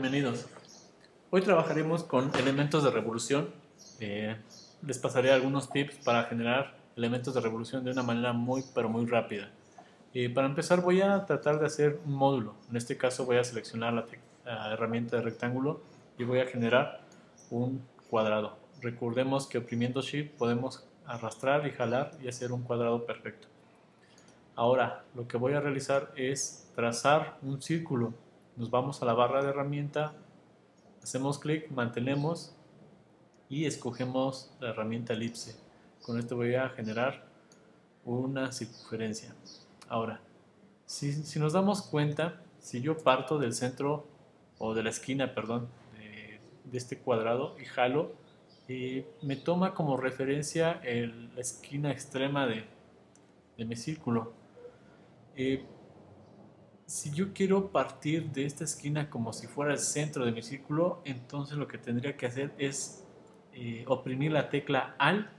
Bienvenidos. Hoy trabajaremos con elementos de revolución. Eh, les pasaré algunos tips para generar elementos de revolución de una manera muy pero muy rápida. Eh, para empezar voy a tratar de hacer un módulo. En este caso voy a seleccionar la, la herramienta de rectángulo y voy a generar un cuadrado. Recordemos que oprimiendo Shift podemos arrastrar y jalar y hacer un cuadrado perfecto. Ahora lo que voy a realizar es trazar un círculo. Nos vamos a la barra de herramienta, hacemos clic, mantenemos y escogemos la herramienta elipse. Con esto voy a generar una circunferencia. Ahora, si, si nos damos cuenta, si yo parto del centro o de la esquina, perdón, de, este cuadrado y jalo, eh, me toma como referencia la esquina extrema de, de mi círculo. Eh, si yo quiero partir de esta esquina como si fuera el centro de mi círculo, entonces lo que tendría que hacer es eh, oprimir la tecla AL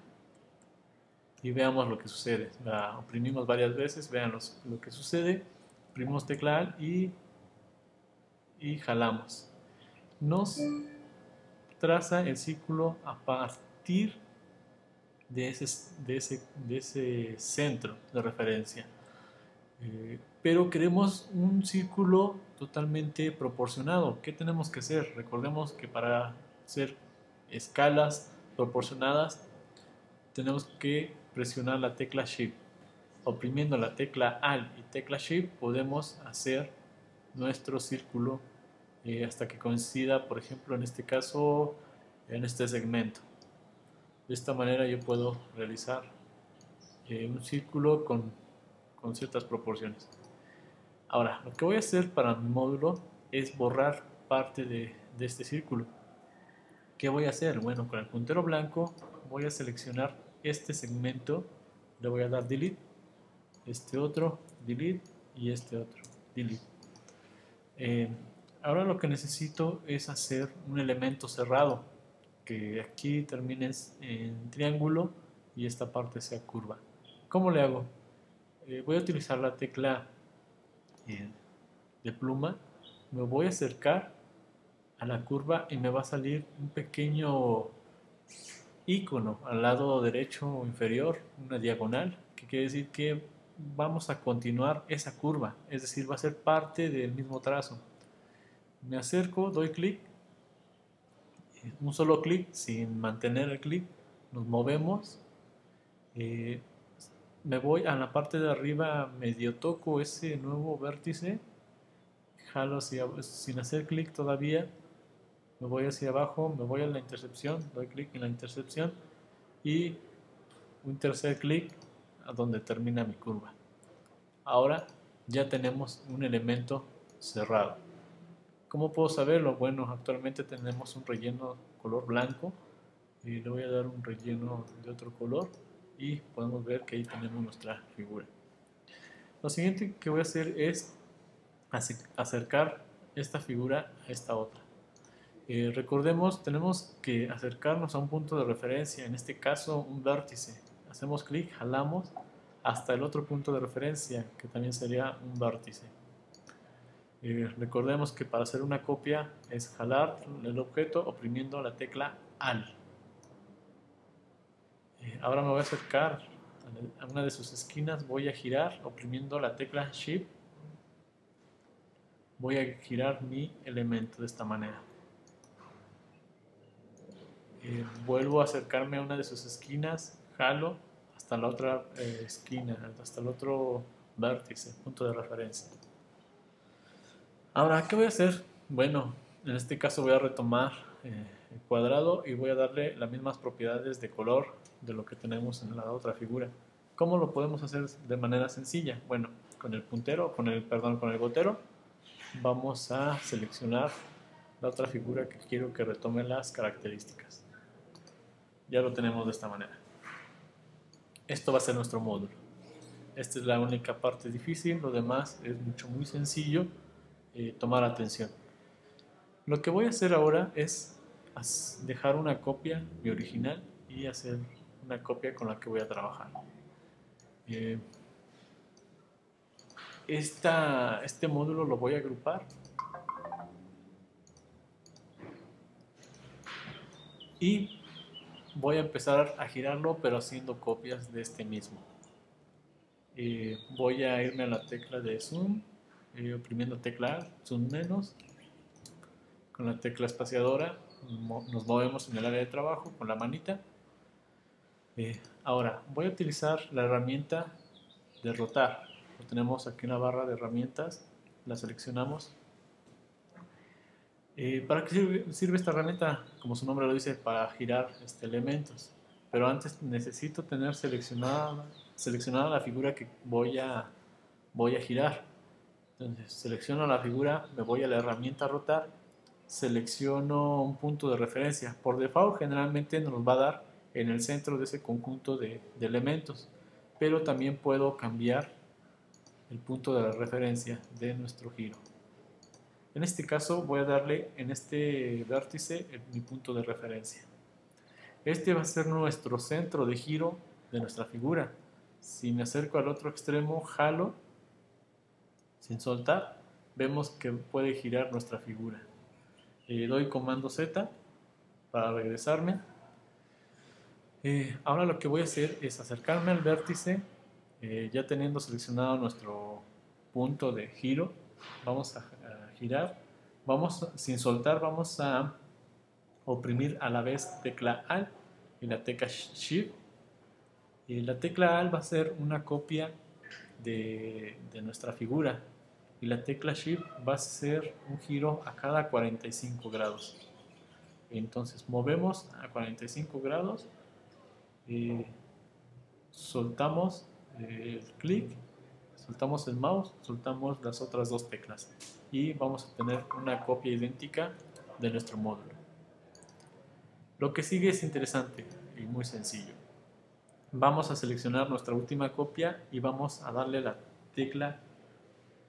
y veamos lo que sucede. La oprimimos varias veces, vean lo que sucede. Oprimimos tecla AL y, y jalamos. Nos traza el círculo a partir de ese, de ese, de ese centro de referencia. Eh, pero queremos un círculo totalmente proporcionado. ¿Qué tenemos que hacer? Recordemos que para hacer escalas proporcionadas tenemos que presionar la tecla Shift. Oprimiendo la tecla Alt y tecla Shift podemos hacer nuestro círculo eh, hasta que coincida, por ejemplo, en este caso, en este segmento. De esta manera yo puedo realizar eh, un círculo con, con ciertas proporciones. Ahora, lo que voy a hacer para mi módulo es borrar parte de, este círculo. ¿Qué voy a hacer? Bueno, con el puntero blanco voy a seleccionar este segmento, le voy a dar delete, este otro, delete y este otro, delete. Eh, ahora lo que necesito es hacer un elemento cerrado, que aquí termine en triángulo y esta parte sea curva. ¿Cómo le hago? Eh, voy a utilizar la tecla de pluma, me voy a acercar a la curva y me va a salir un pequeño icono al lado derecho inferior, una diagonal, que quiere decir que vamos a continuar esa curva, es decir, va a ser parte del mismo trazo. Me acerco, doy clic, un solo clic sin mantener el clic, nos movemos, eh, me voy a la parte de arriba, medio toco ese nuevo vértice, jalo hacia, sin hacer clic todavía, me voy hacia abajo, me voy a la intercepción, doy clic en la intercepción y un tercer clic a donde termina mi curva. Ahora ya tenemos un elemento cerrado. ¿Cómo puedo saberlo? Bueno, actualmente tenemos un relleno color blanco y le voy a dar un relleno de otro color y podemos ver que ahí tenemos nuestra figura. Lo siguiente que voy a hacer es acercar esta figura a esta otra. Eh, recordemos, tenemos que acercarnos a un punto de referencia, en este caso un vértice. Hacemos clic, jalamos hasta el otro punto de referencia, que también sería un vértice. Eh, recordemos que para hacer una copia es jalar el objeto oprimiendo la tecla AL. Ahora me voy a acercar a una de sus esquinas, voy a girar oprimiendo la tecla Shift. Voy a girar mi elemento de esta manera. Eh, vuelvo a acercarme a una de sus esquinas, jalo hasta la otra eh, esquina, hasta el otro vértice, punto de referencia. Ahora, ¿qué voy a hacer? Bueno, en este caso voy a retomar eh, cuadrado y voy a darle las mismas propiedades de color de lo que tenemos en la otra figura. ¿Cómo lo podemos hacer de manera sencilla? Bueno, con el puntero, con el, perdón, con el gotero, vamos a seleccionar la otra figura que quiero que retome las características ya lo tenemos de esta manera. Esto va a ser nuestro módulo. Esta es la única parte difícil, lo demás es mucho muy sencillo eh, tomar atención. Lo que voy a hacer ahora es dejar una copia, mi original, y hacer una copia con la que voy a trabajar. Eh, esta, este módulo lo voy a agrupar y voy a empezar a girarlo pero haciendo copias de este mismo. Eh, voy a irme a la tecla de zoom, eh, oprimiendo tecla zoom menos, con la tecla espaciadora nos movemos en el área de trabajo con la manita. Eh, ahora voy a utilizar la herramienta de rotar. Tenemos aquí en la barra de herramientas, la seleccionamos. ¿Para qué sirve, esta herramienta? Como su nombre lo dice, para girar este, elementos. Pero antes necesito tener seleccionada seleccionada la figura que voy a, voy a girar. Entonces selecciono la figura, me voy a la herramienta rotar, selecciono un punto de referencia. Por default generalmente nos va a dar en el centro de ese conjunto de, elementos, pero también puedo cambiar el punto de referencia de nuestro giro. En este caso voy a darle en este vértice mi punto de referencia. Este va a ser nuestro centro de giro de nuestra figura. Si me acerco al otro extremo, jalo sin soltar, vemos que puede girar nuestra figura. Le doy comando Z para regresarme. Eh, ahora lo que voy a hacer es acercarme al vértice, eh, ya teniendo seleccionado nuestro punto de giro, vamos a, girar, vamos sin soltar, vamos a oprimir a la vez tecla Alt y la tecla Shift. La tecla Alt va a ser una copia de, nuestra figura y la tecla Shift va a ser un giro a cada 45 grados. Entonces movemos a 45 grados, eh, soltamos eh, el clic, soltamos el mouse, soltamos las otras dos teclas y vamos a tener una copia idéntica de nuestro módulo. Lo que sigue es interesante y muy sencillo vamos a seleccionar nuestra última copia y vamos a darle la tecla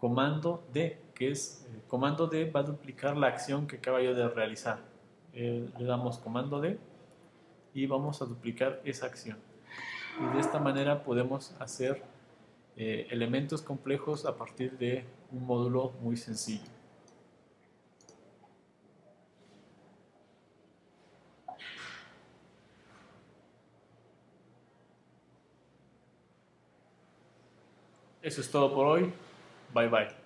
comando D, que es eh, comando D va a duplicar la acción que acaba yo de realizar. Eh, le damos comando D y vamos a duplicar esa acción. Y de esta manera podemos hacer eh, elementos complejos a partir de un módulo muy sencillo. Eso es todo por hoy. Bye bye.